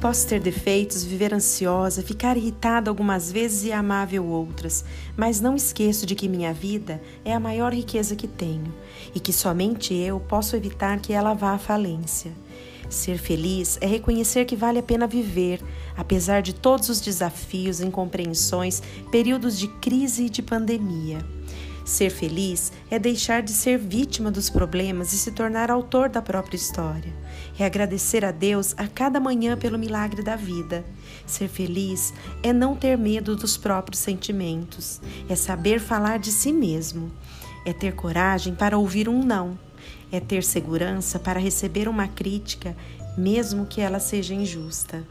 Posso ter defeitos, viver ansiosa, ficar irritada algumas vezes e amável outras, mas não esqueço de que minha vida é a maior riqueza que tenho e que somente eu posso evitar que ela vá à falência. Ser feliz é reconhecer que vale a pena viver, apesar de todos os desafios, incompreensões, períodos de crise e de pandemia. Ser feliz é deixar de ser vítima dos problemas e se tornar autor da própria história. É agradecer a Deus a cada manhã pelo milagre da vida. Ser feliz é não ter medo dos próprios sentimentos, é saber falar de si mesmo, é ter coragem para ouvir um não, é ter segurança para receber uma crítica, mesmo que ela seja injusta.